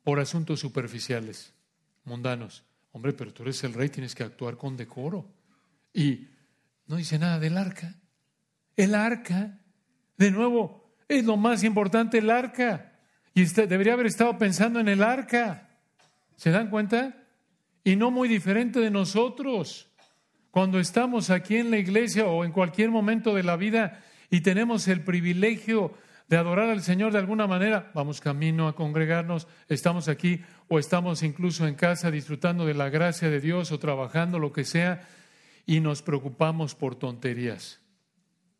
Speaker 1: por asuntos superficiales, mundanos. Hombre, pero tú eres el rey, tienes que actuar con decoro. Y no dice nada del arca. El arca, de nuevo, es lo más importante el arca. Y debería haber estado pensando en el arca. ¿Se dan cuenta? Y no muy diferente de nosotros. Cuando estamos aquí en la iglesia o en cualquier momento de la vida y tenemos el privilegio de adorar al Señor de alguna manera, vamos camino a congregarnos, estamos aquí o estamos incluso en casa disfrutando de la gracia de Dios o trabajando, lo que sea, y nos preocupamos por tonterías.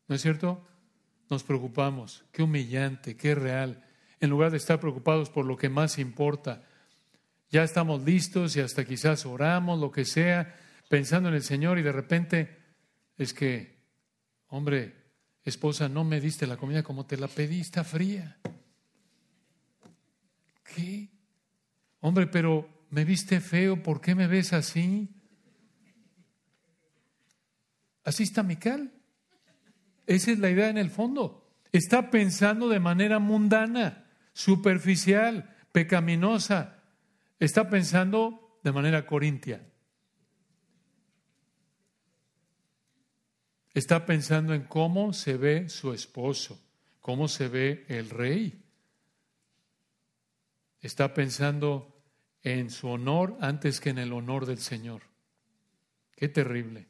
Speaker 1: ¿No es cierto? Nos preocupamos. Qué humillante, qué real. En lugar de estar preocupados por lo que más importa. Ya estamos listos y hasta quizás oramos, lo que sea, pensando en el Señor y de repente es que, hombre, esposa, no me diste la comida como te la pedí, está fría. ¿Qué? Hombre, pero me viste feo, ¿por qué me ves así? Así está Mical. Esa es la idea en el fondo. Está pensando de manera mundana, superficial, pecaminosa. Está pensando de manera corintia. Está pensando en cómo se ve su esposo, cómo se ve el rey. Está pensando en su honor antes que en el honor del Señor. Qué terrible.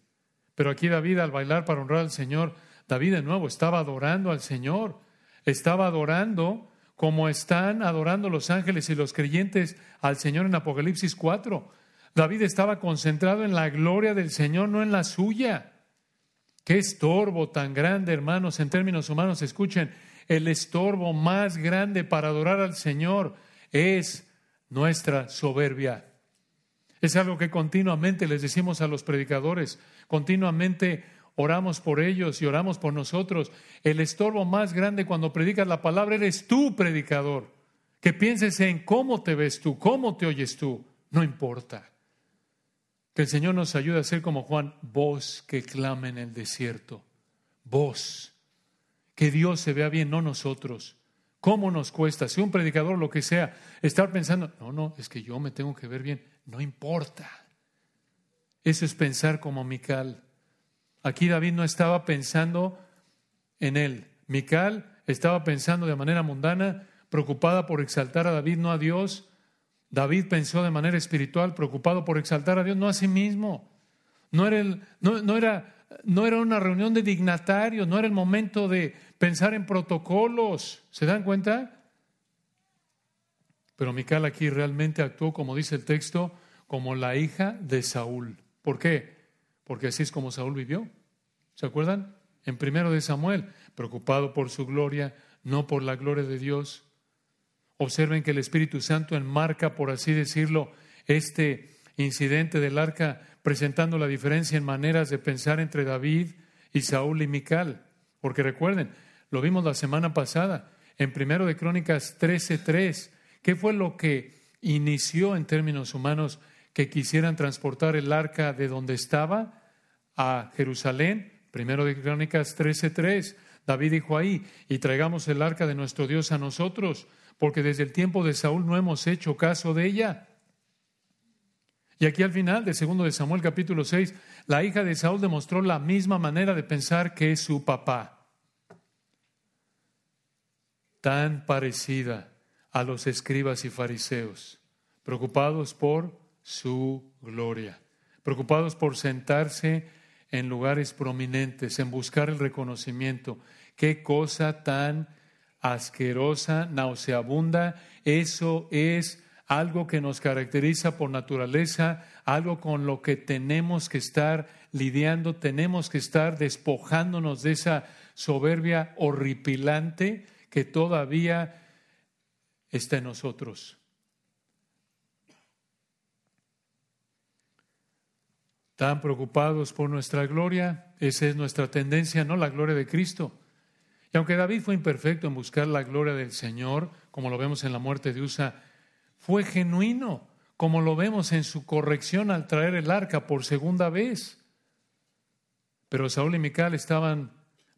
Speaker 1: Pero aquí David, al bailar para honrar al Señor, David de nuevo estaba adorando al Señor, estaba adorando como están adorando los ángeles y los creyentes al Señor en Apocalipsis 4. David estaba concentrado en la gloria del Señor, no en la suya. Qué estorbo tan grande, hermanos, en términos humanos. Escuchen, el estorbo más grande para adorar al Señor es nuestra soberbia. Es algo que continuamente les decimos a los predicadores, continuamente oramos por ellos y oramos por nosotros. El estorbo más grande cuando predicas la palabra eres tú, predicador. Que pienses en cómo te ves tú, cómo te oyes tú, no importa. Que el Señor nos ayude a ser como Juan, voz que clama en el desierto, voz. Que Dios se vea bien, no nosotros. ¿Cómo nos cuesta? Si un predicador, lo que sea, estar pensando, no, no, es que yo me tengo que ver bien, no importa. Eso es pensar como Mical. Aquí David no estaba pensando en él. Mical estaba pensando de manera mundana, preocupada por exaltar a David, no a Dios. David pensó de manera espiritual, preocupado por exaltar a Dios, no a sí mismo. No era, no, era, no era una reunión de dignatarios, no era el momento de pensar en protocolos. ¿Se dan cuenta? Pero Mical aquí realmente actuó, como dice el texto, como la hija de Saúl. ¿Por qué? Porque así es como Saúl vivió. ¿Se acuerdan? En primero de Samuel, preocupado por su gloria, no por la gloria de Dios. Observen que el Espíritu Santo enmarca, por así decirlo, este incidente del arca, presentando la diferencia en maneras de pensar entre David y Saúl y Mical. Porque recuerden, lo vimos la semana pasada, en primero de Crónicas 13:3, ¿qué fue lo que inició en términos humanos que quisieran transportar el arca de donde estaba a Jerusalén? Primero de Crónicas 13:3. David dijo ahí, y traigamos el arca de nuestro Dios a nosotros porque desde el tiempo de Saúl no hemos hecho caso de ella. Y aquí al final del segundo de Samuel capítulo 6, la hija de Saúl demostró la misma manera de pensar que su papá, tan parecida a los escribas y fariseos, preocupados por su gloria, preocupados por sentarse en lugares prominentes, en buscar el reconocimiento. Qué cosa tan asquerosa, nauseabunda. Eso es algo que nos caracteriza por naturaleza, algo con lo que tenemos que estar lidiando, tenemos que estar despojándonos de esa soberbia horripilante que todavía está en nosotros. Tan preocupados por nuestra gloria, esa es nuestra tendencia, no la gloria de Cristo. Y aunque David fue imperfecto en buscar la gloria del Señor, como lo vemos en la muerte de Usa, fue genuino, como lo vemos en su corrección al traer el arca por segunda vez. Pero Saúl y Mical estaban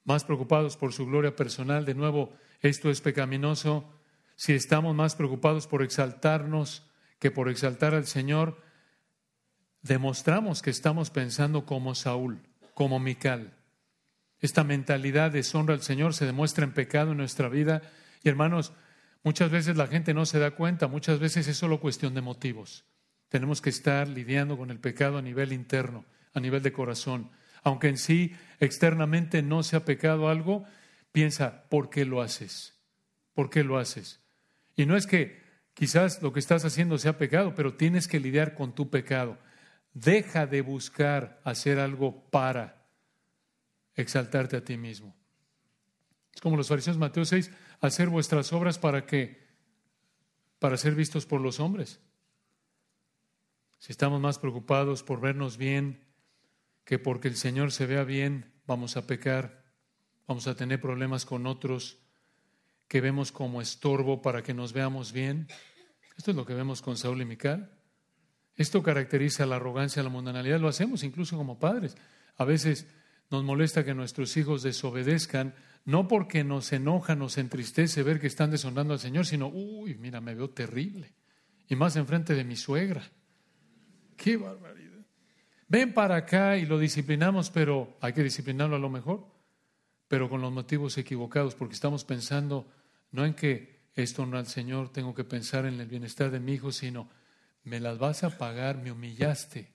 Speaker 1: más preocupados por su gloria personal. De nuevo, esto es pecaminoso. Si estamos más preocupados por exaltarnos que por exaltar al Señor, demostramos que estamos pensando como Saúl, como Mical. Esta mentalidad de deshonra al Señor se demuestra en pecado en nuestra vida. Y hermanos, muchas veces la gente no se da cuenta, muchas veces es solo cuestión de motivos. Tenemos que estar lidiando con el pecado a nivel interno, a nivel de corazón. Aunque en sí externamente no sea pecado algo, piensa, ¿por qué lo haces? ¿Por qué lo haces? Y no es que quizás lo que estás haciendo sea pecado, pero tienes que lidiar con tu pecado. Deja de buscar hacer algo para exaltarte a ti mismo. Es como los fariseos Mateo 6, hacer vuestras obras para que para ser vistos por los hombres. Si estamos más preocupados por vernos bien que porque el Señor se vea bien, vamos a pecar, vamos a tener problemas con otros que vemos como estorbo para que nos veamos bien. Esto es lo que vemos con Saúl y Mical. Esto caracteriza la arrogancia, la mundanalidad. Lo hacemos incluso como padres. A veces nos molesta que nuestros hijos desobedezcan, no porque nos enoja, nos entristece ver que están deshonrando al Señor, sino, uy, mira, me veo terrible. Y más enfrente de mi suegra. ¡Qué barbaridad! Ven para acá y lo disciplinamos, pero hay que disciplinarlo a lo mejor, pero con los motivos equivocados, porque estamos pensando no en que esto honra al Señor, tengo que pensar en el bienestar de mi hijo, sino, me las vas a pagar, me humillaste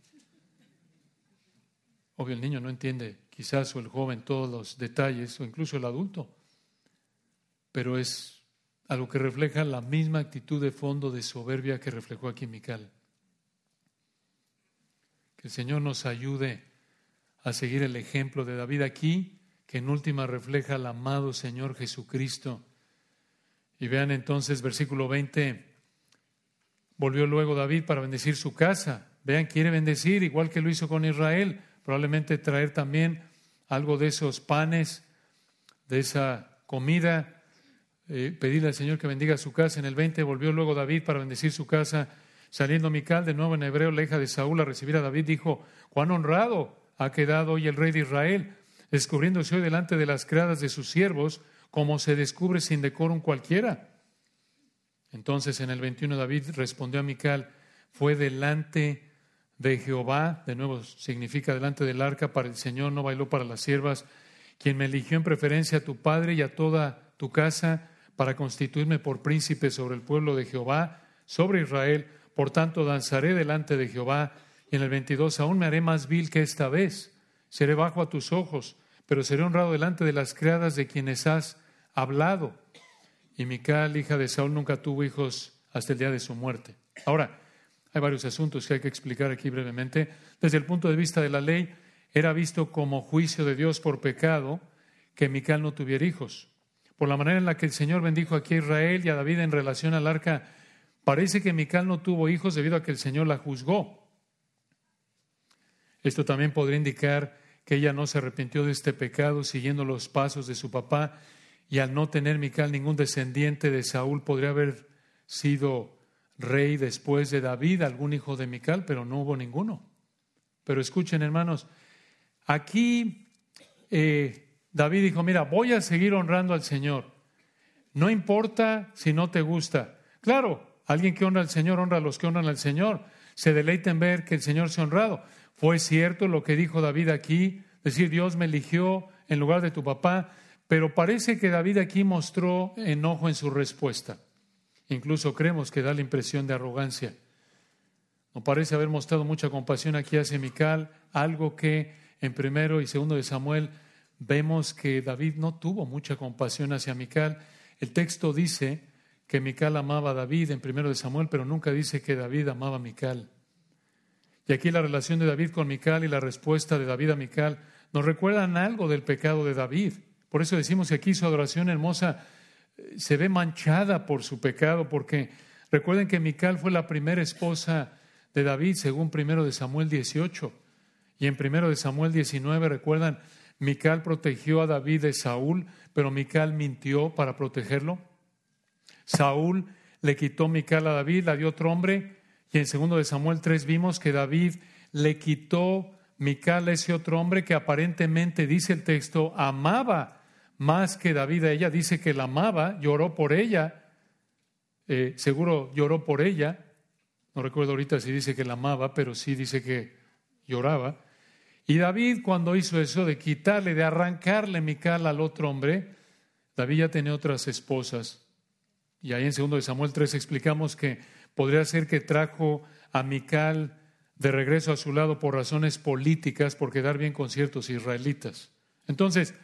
Speaker 1: Obvio, el niño no entiende, quizás, o el joven, todos los detalles, o incluso el adulto, pero es algo que refleja la misma actitud de fondo de soberbia que reflejó aquí Mical. Que el Señor nos ayude a seguir el ejemplo de David aquí, que en última refleja al amado Señor Jesucristo. Y vean entonces versículo 20, volvió luego David para bendecir su casa. Vean, quiere bendecir, igual que lo hizo con Israel, probablemente traer también algo de esos panes, de esa comida, eh, pedirle al Señor que bendiga su casa. En el 20 volvió luego David para bendecir su casa. Saliendo Mical, de nuevo en hebreo, la hija de Saúl, a recibir a David, dijo, cuán honrado ha quedado hoy el rey de Israel, descubriéndose hoy delante de las criadas de sus siervos, como se descubre sin decorum cualquiera. Entonces en el 21 David respondió a Mical, fue delante de Jehová, de nuevo significa delante del arca para el Señor, no bailó para las siervas, quien me eligió en preferencia a tu padre y a toda tu casa para constituirme por príncipe sobre el pueblo de Jehová, sobre Israel. Por tanto, danzaré delante de Jehová. Y en el 22, aún me haré más vil que esta vez. Seré bajo a tus ojos, pero seré honrado delante de las criadas de quienes has hablado. Y Mical, hija de Saúl, nunca tuvo hijos hasta el día de su muerte. Ahora, hay varios asuntos que hay que explicar aquí brevemente. Desde el punto de vista de la ley, era visto como juicio de Dios por pecado que Mical no tuviera hijos. Por la manera en la que el Señor bendijo aquí a Israel y a David en relación al arca, parece que Mical no tuvo hijos debido a que el Señor la juzgó. Esto también podría indicar que ella no se arrepintió de este pecado siguiendo los pasos de su papá y al no tener Mical ningún descendiente de Saúl podría haber sido rey después de David, algún hijo de Mical, pero no hubo ninguno. Pero escuchen, hermanos, aquí eh, David dijo, mira, voy a seguir honrando al Señor. No importa si no te gusta. Claro, alguien que honra al Señor honra a los que honran al Señor. Se deleita en ver que el Señor se ha honrado. Fue cierto lo que dijo David aquí, decir, Dios me eligió en lugar de tu papá, pero parece que David aquí mostró enojo en su respuesta. Incluso creemos que da la impresión de arrogancia. No parece haber mostrado mucha compasión aquí hacia Mical, algo que en primero y segundo de Samuel vemos que David no tuvo mucha compasión hacia Mical. El texto dice que Mical amaba a David en primero de Samuel, pero nunca dice que David amaba a Mical. Y aquí la relación de David con Mical y la respuesta de David a Mical nos recuerdan algo del pecado de David. Por eso decimos que aquí su adoración hermosa se ve manchada por su pecado, porque recuerden que Mical fue la primera esposa de David, según primero de Samuel 18. Y en primero de Samuel 19, recuerdan, Mical protegió a David de Saúl, pero Mical mintió para protegerlo. Saúl le quitó Mical a David, la dio otro hombre, y en segundo de Samuel 3 vimos que David le quitó Mical a ese otro hombre que aparentemente, dice el texto, amaba más que David a ella, dice que la amaba, lloró por ella, eh, seguro lloró por ella, no recuerdo ahorita si dice que la amaba, pero sí dice que lloraba. Y David cuando hizo eso de quitarle, de arrancarle Mical al otro hombre, David ya tenía otras esposas. Y ahí en 2 de Samuel 3 explicamos que podría ser que trajo a Mical de regreso a su lado por razones políticas, por quedar bien con ciertos israelitas. Entonces,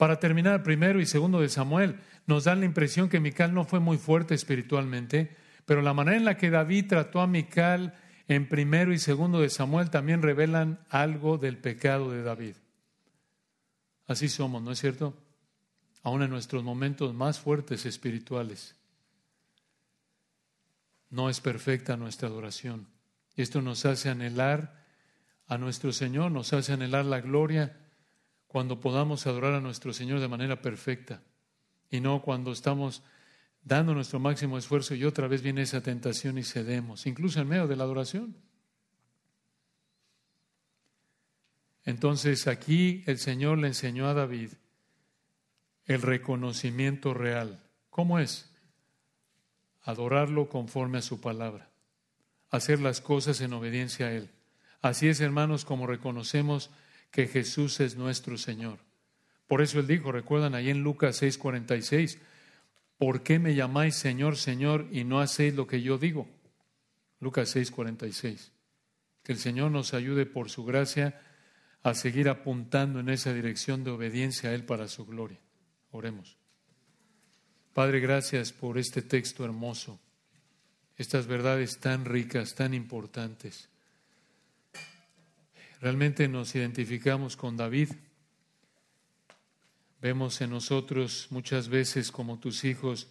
Speaker 1: para terminar, primero y segundo de Samuel nos dan la impresión que Mical no fue muy fuerte espiritualmente, pero la manera en la que David trató a Mical en primero y segundo de Samuel también revelan algo del pecado de David. Así somos, ¿no es cierto? Aún en nuestros momentos más fuertes espirituales. No es perfecta nuestra adoración. Esto nos hace anhelar a nuestro Señor, nos hace anhelar la gloria cuando podamos adorar a nuestro Señor de manera perfecta y no cuando estamos dando nuestro máximo esfuerzo y otra vez viene esa tentación y cedemos, incluso en medio de la adoración. Entonces aquí el Señor le enseñó a David el reconocimiento real. ¿Cómo es? Adorarlo conforme a su palabra, hacer las cosas en obediencia a Él. Así es, hermanos, como reconocemos que Jesús es nuestro Señor. Por eso él dijo, recuerdan ahí en Lucas 6:46, ¿por qué me llamáis Señor, Señor y no hacéis lo que yo digo? Lucas 6:46. Que el Señor nos ayude por su gracia a seguir apuntando en esa dirección de obediencia a Él para su gloria. Oremos. Padre, gracias por este texto hermoso, estas verdades tan ricas, tan importantes. Realmente nos identificamos con David. Vemos en nosotros muchas veces como tus hijos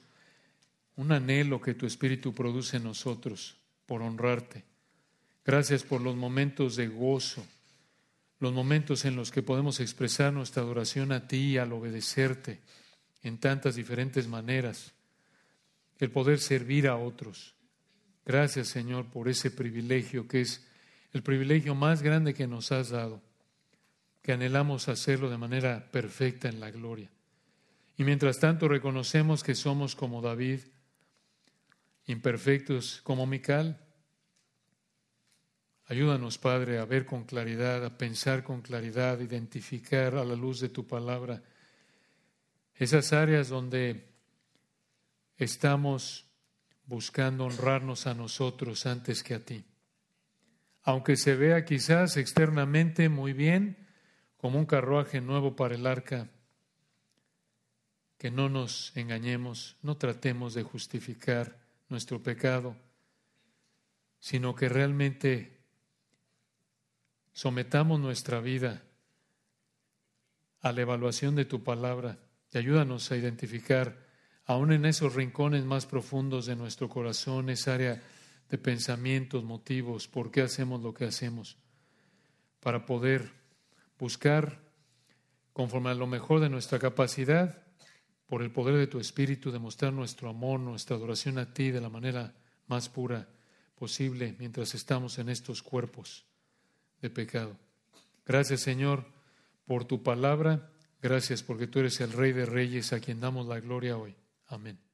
Speaker 1: un anhelo que tu Espíritu produce en nosotros por honrarte. Gracias por los momentos de gozo, los momentos en los que podemos expresar nuestra adoración a ti al obedecerte en tantas diferentes maneras, el poder servir a otros. Gracias Señor por ese privilegio que es el privilegio más grande que nos has dado, que anhelamos hacerlo de manera perfecta en la gloria. Y mientras tanto reconocemos que somos como David, imperfectos como Mical. Ayúdanos, Padre, a ver con claridad, a pensar con claridad, a identificar a la luz de tu palabra esas áreas donde estamos buscando honrarnos a nosotros antes que a ti. Aunque se vea quizás externamente muy bien, como un carruaje nuevo para el arca, que no nos engañemos, no tratemos de justificar nuestro pecado, sino que realmente sometamos nuestra vida a la evaluación de tu palabra y ayúdanos a identificar, aún en esos rincones más profundos de nuestro corazón, esa área de pensamientos, motivos, por qué hacemos lo que hacemos, para poder buscar, conforme a lo mejor de nuestra capacidad, por el poder de tu Espíritu, demostrar nuestro amor, nuestra adoración a ti de la manera más pura posible mientras estamos en estos cuerpos de pecado. Gracias, Señor, por tu palabra Gracias porque tú eres el Rey de Reyes a quien damos la gloria hoy. Amén.